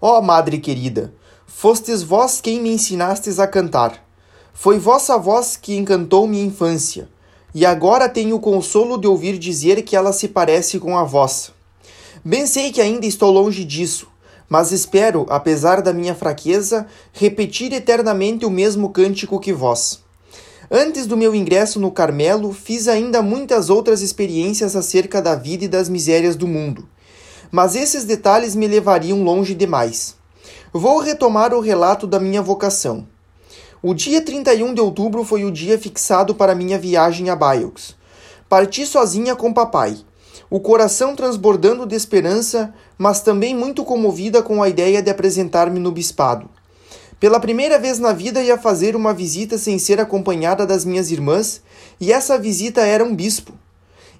Ó madre querida, fostes vós quem me ensinastes a cantar. Foi vossa voz que encantou minha infância, e agora tenho o consolo de ouvir dizer que ela se parece com a vossa. Bem sei que ainda estou longe disso, mas espero, apesar da minha fraqueza, repetir eternamente o mesmo cântico que vós. Antes do meu ingresso no Carmelo, fiz ainda muitas outras experiências acerca da vida e das misérias do mundo. Mas esses detalhes me levariam longe demais. Vou retomar o relato da minha vocação. O dia 31 de outubro foi o dia fixado para minha viagem a Bayeux. Parti sozinha com papai, o coração transbordando de esperança, mas também muito comovida com a ideia de apresentar-me no bispado. Pela primeira vez na vida ia fazer uma visita sem ser acompanhada das minhas irmãs, e essa visita era um bispo.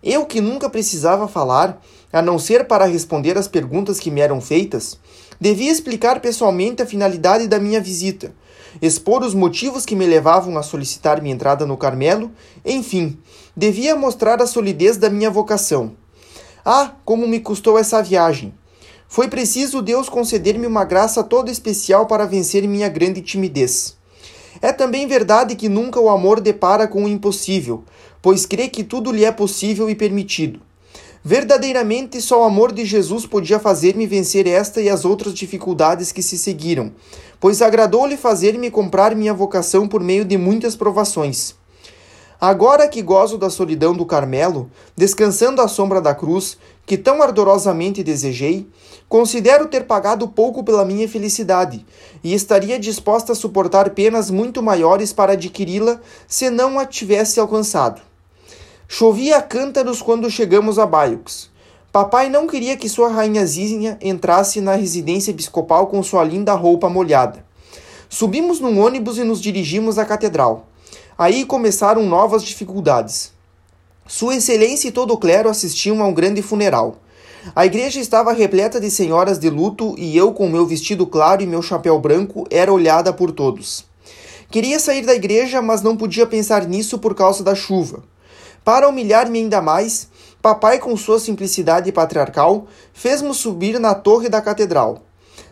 Eu que nunca precisava falar, a não ser para responder às perguntas que me eram feitas, devia explicar pessoalmente a finalidade da minha visita, expor os motivos que me levavam a solicitar minha entrada no Carmelo, enfim, devia mostrar a solidez da minha vocação. Ah, como me custou essa viagem! Foi preciso Deus conceder-me uma graça toda especial para vencer minha grande timidez. É também verdade que nunca o amor depara com o impossível, pois crê que tudo lhe é possível e permitido. Verdadeiramente, só o amor de Jesus podia fazer-me vencer esta e as outras dificuldades que se seguiram, pois agradou-lhe fazer-me comprar minha vocação por meio de muitas provações. Agora que gozo da solidão do Carmelo, descansando à sombra da cruz, que tão ardorosamente desejei, considero ter pagado pouco pela minha felicidade e estaria disposta a suportar penas muito maiores para adquiri-la se não a tivesse alcançado. Chovia cântaros quando chegamos a Bayeux. Papai não queria que sua rainhazinha entrasse na residência episcopal com sua linda roupa molhada. Subimos num ônibus e nos dirigimos à catedral. Aí começaram novas dificuldades. Sua Excelência e todo o clero assistiam a um grande funeral. A igreja estava repleta de senhoras de luto e eu, com meu vestido claro e meu chapéu branco, era olhada por todos. Queria sair da igreja, mas não podia pensar nisso por causa da chuva. Para humilhar-me ainda mais, papai, com sua simplicidade patriarcal, fez-me subir na torre da catedral.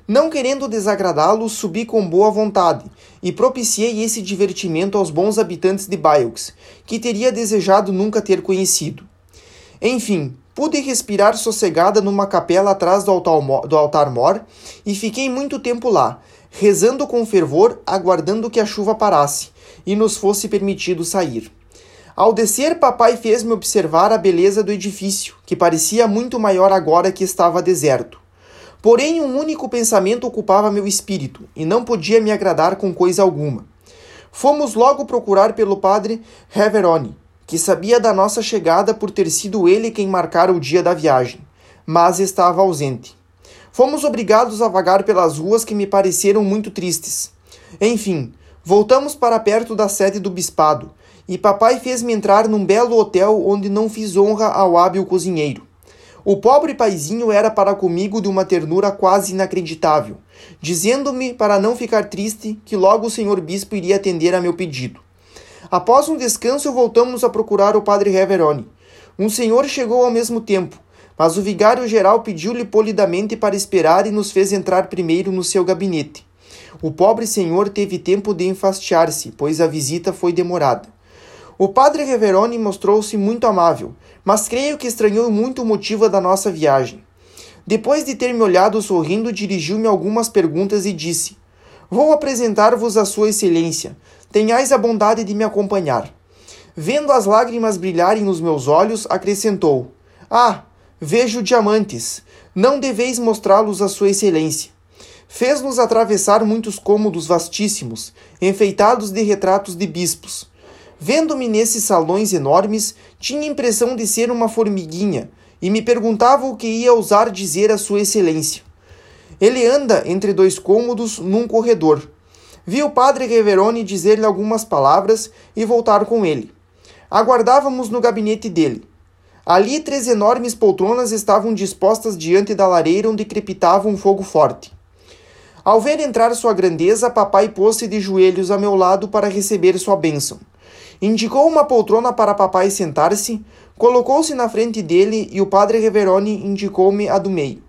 Não querendo desagradá-lo, subi com boa vontade e propiciei esse divertimento aos bons habitantes de Bayeux, que teria desejado nunca ter conhecido. Enfim, pude respirar sossegada numa capela atrás do altar-mor e fiquei muito tempo lá, rezando com fervor, aguardando que a chuva parasse e nos fosse permitido sair. Ao descer, papai fez-me observar a beleza do edifício, que parecia muito maior agora que estava deserto. Porém, um único pensamento ocupava meu espírito e não podia me agradar com coisa alguma. Fomos logo procurar pelo padre Reveroni, que sabia da nossa chegada por ter sido ele quem marcara o dia da viagem, mas estava ausente. Fomos obrigados a vagar pelas ruas que me pareceram muito tristes. Enfim, voltamos para perto da sede do bispado, e papai fez-me entrar num belo hotel onde não fiz honra ao hábil cozinheiro. O pobre paizinho era para comigo de uma ternura quase inacreditável, dizendo-me para não ficar triste que logo o senhor bispo iria atender a meu pedido. Após um descanso, voltamos a procurar o padre Reveroni. Um senhor chegou ao mesmo tempo, mas o vigário-geral pediu-lhe polidamente para esperar e nos fez entrar primeiro no seu gabinete. O pobre senhor teve tempo de enfastiar-se, pois a visita foi demorada. O padre Reveroni mostrou-se muito amável, mas creio que estranhou muito o motivo da nossa viagem. Depois de ter me olhado sorrindo, dirigiu-me algumas perguntas e disse: Vou apresentar-vos a Sua Excelência. Tenhais a bondade de me acompanhar. Vendo as lágrimas brilharem nos meus olhos, acrescentou: Ah, vejo diamantes. Não deveis mostrá-los a Sua Excelência. Fez-nos atravessar muitos cômodos vastíssimos, enfeitados de retratos de bispos. Vendo-me nesses salões enormes, tinha impressão de ser uma formiguinha e me perguntava o que ia ousar dizer a Sua Excelência. Ele anda entre dois cômodos num corredor. Vi o padre Reveroni dizer-lhe algumas palavras e voltar com ele. Aguardávamos no gabinete dele. Ali, três enormes poltronas estavam dispostas diante da lareira onde crepitava um fogo forte. Ao ver entrar sua grandeza, papai pôs-se de joelhos a meu lado para receber sua bênção. Indicou uma poltrona para papai sentar-se, colocou-se na frente dele e o padre Reveroni indicou-me a do meio.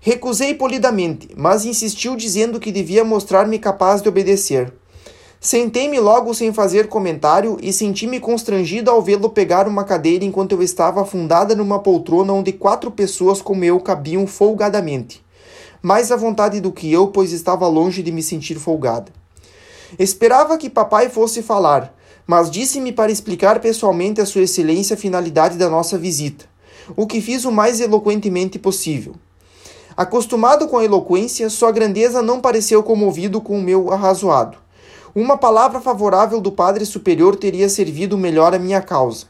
Recusei polidamente, mas insistiu dizendo que devia mostrar-me capaz de obedecer. Sentei-me logo sem fazer comentário e senti-me constrangido ao vê-lo pegar uma cadeira enquanto eu estava afundada numa poltrona onde quatro pessoas como eu cabiam folgadamente. Mais à vontade do que eu, pois estava longe de me sentir folgada. Esperava que papai fosse falar, mas disse-me para explicar pessoalmente a Sua Excelência a finalidade da nossa visita, o que fiz o mais eloquentemente possível. Acostumado com a eloquência, sua grandeza não pareceu comovido com o meu arrazoado. Uma palavra favorável do Padre Superior teria servido melhor à minha causa.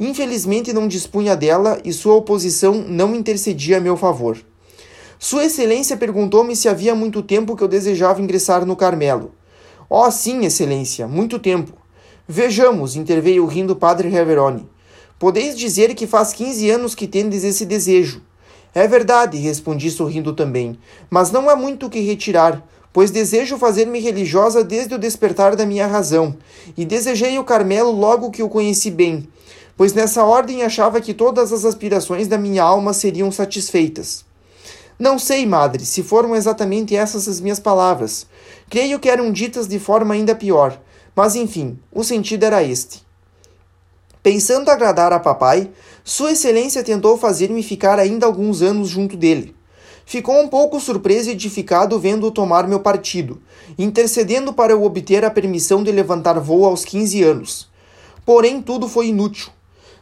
Infelizmente não dispunha dela e sua oposição não intercedia a meu favor. Sua Excelência perguntou-me se havia muito tempo que eu desejava ingressar no Carmelo. Oh, sim, Excelência, muito tempo. Vejamos, interveio rindo o padre Reveroni. Podeis dizer que faz quinze anos que tendes esse desejo. É verdade, respondi sorrindo também, mas não há muito o que retirar, pois desejo fazer-me religiosa desde o despertar da minha razão, e desejei o Carmelo logo que o conheci bem, pois nessa ordem achava que todas as aspirações da minha alma seriam satisfeitas. Não sei, madre, se foram exatamente essas as minhas palavras. Creio que eram ditas de forma ainda pior, mas enfim, o sentido era este. Pensando agradar a papai, Sua Excelência tentou fazer-me ficar ainda alguns anos junto dele. Ficou um pouco surpreso e edificado vendo-o tomar meu partido, intercedendo para eu obter a permissão de levantar voo aos 15 anos. Porém, tudo foi inútil.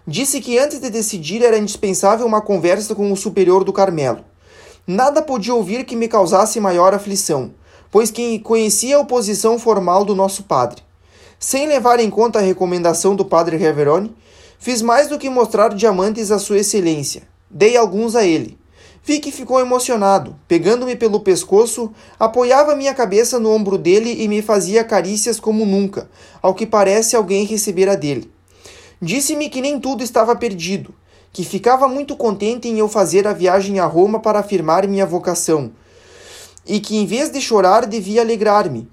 Disse que antes de decidir era indispensável uma conversa com o superior do Carmelo. Nada podia ouvir que me causasse maior aflição, pois quem conhecia a oposição formal do nosso padre. Sem levar em conta a recomendação do padre Reveroni, fiz mais do que mostrar diamantes à sua excelência. Dei alguns a ele. Vi que ficou emocionado. Pegando-me pelo pescoço, apoiava minha cabeça no ombro dele e me fazia carícias como nunca, ao que parece alguém recebera dele. Disse-me que nem tudo estava perdido, que ficava muito contente em eu fazer a viagem a Roma para afirmar minha vocação, e que em vez de chorar devia alegrar-me,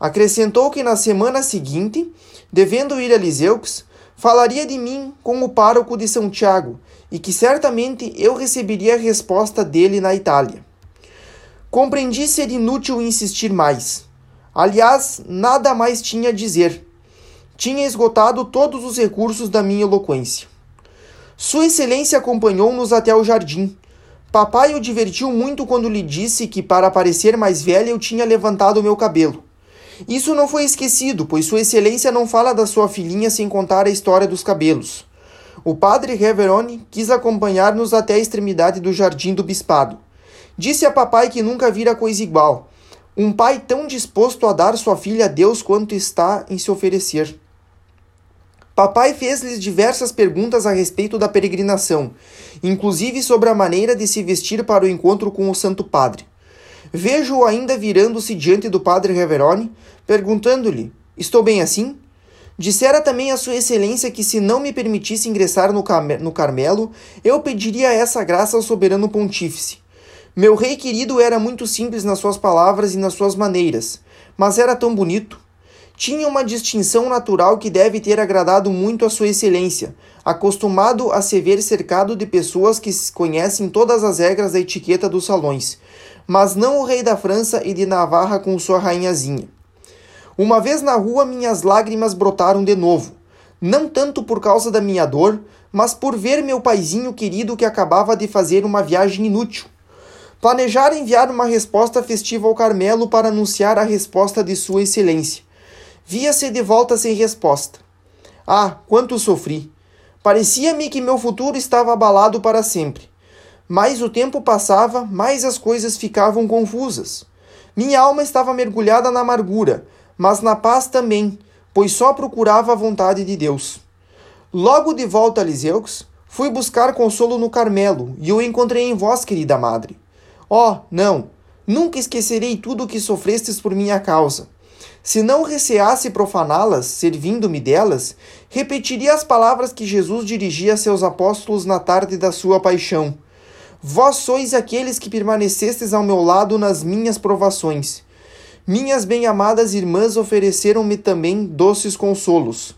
Acrescentou que na semana seguinte, devendo ir a Liseux, falaria de mim com o pároco de São Tiago e que certamente eu receberia a resposta dele na Itália. Compreendi ser inútil insistir mais. Aliás, nada mais tinha a dizer. Tinha esgotado todos os recursos da minha eloquência. Sua Excelência acompanhou-nos até o jardim. Papai o divertiu muito quando lhe disse que, para parecer mais velha, eu tinha levantado meu cabelo. Isso não foi esquecido, pois Sua Excelência não fala da sua filhinha sem contar a história dos cabelos. O padre Reveroni quis acompanhar-nos até a extremidade do jardim do bispado. Disse a papai que nunca vira coisa igual. Um pai tão disposto a dar sua filha a Deus quanto está em se oferecer. Papai fez-lhes diversas perguntas a respeito da peregrinação, inclusive sobre a maneira de se vestir para o encontro com o Santo Padre. Vejo-o ainda virando-se diante do padre Reveroni, perguntando-lhe: Estou bem assim? Dissera também a Sua Excelência que, se não me permitisse ingressar no, no Carmelo, eu pediria essa graça ao soberano pontífice. Meu rei querido era muito simples nas suas palavras e nas suas maneiras, mas era tão bonito. Tinha uma distinção natural que deve ter agradado muito a Sua Excelência, acostumado a se ver cercado de pessoas que conhecem todas as regras da etiqueta dos salões, mas não o rei da França e de Navarra com sua rainhazinha. Uma vez na rua, minhas lágrimas brotaram de novo, não tanto por causa da minha dor, mas por ver meu paizinho querido que acabava de fazer uma viagem inútil. Planejara enviar uma resposta festiva ao Carmelo para anunciar a resposta de Sua Excelência. Via-se de volta sem resposta. Ah, quanto sofri! Parecia-me que meu futuro estava abalado para sempre. Mais o tempo passava, mais as coisas ficavam confusas. Minha alma estava mergulhada na amargura, mas na paz também, pois só procurava a vontade de Deus. Logo de volta a Liseux, fui buscar consolo no Carmelo e o encontrei em vós, querida madre. Oh, não! Nunca esquecerei tudo o que sofrestes por minha causa. Se não receasse profaná-las, servindo-me delas, repetiria as palavras que Jesus dirigia a seus apóstolos na tarde da sua paixão Vós sois aqueles que permanecestes ao meu lado nas minhas provações. Minhas bem-amadas irmãs ofereceram-me também doces consolos.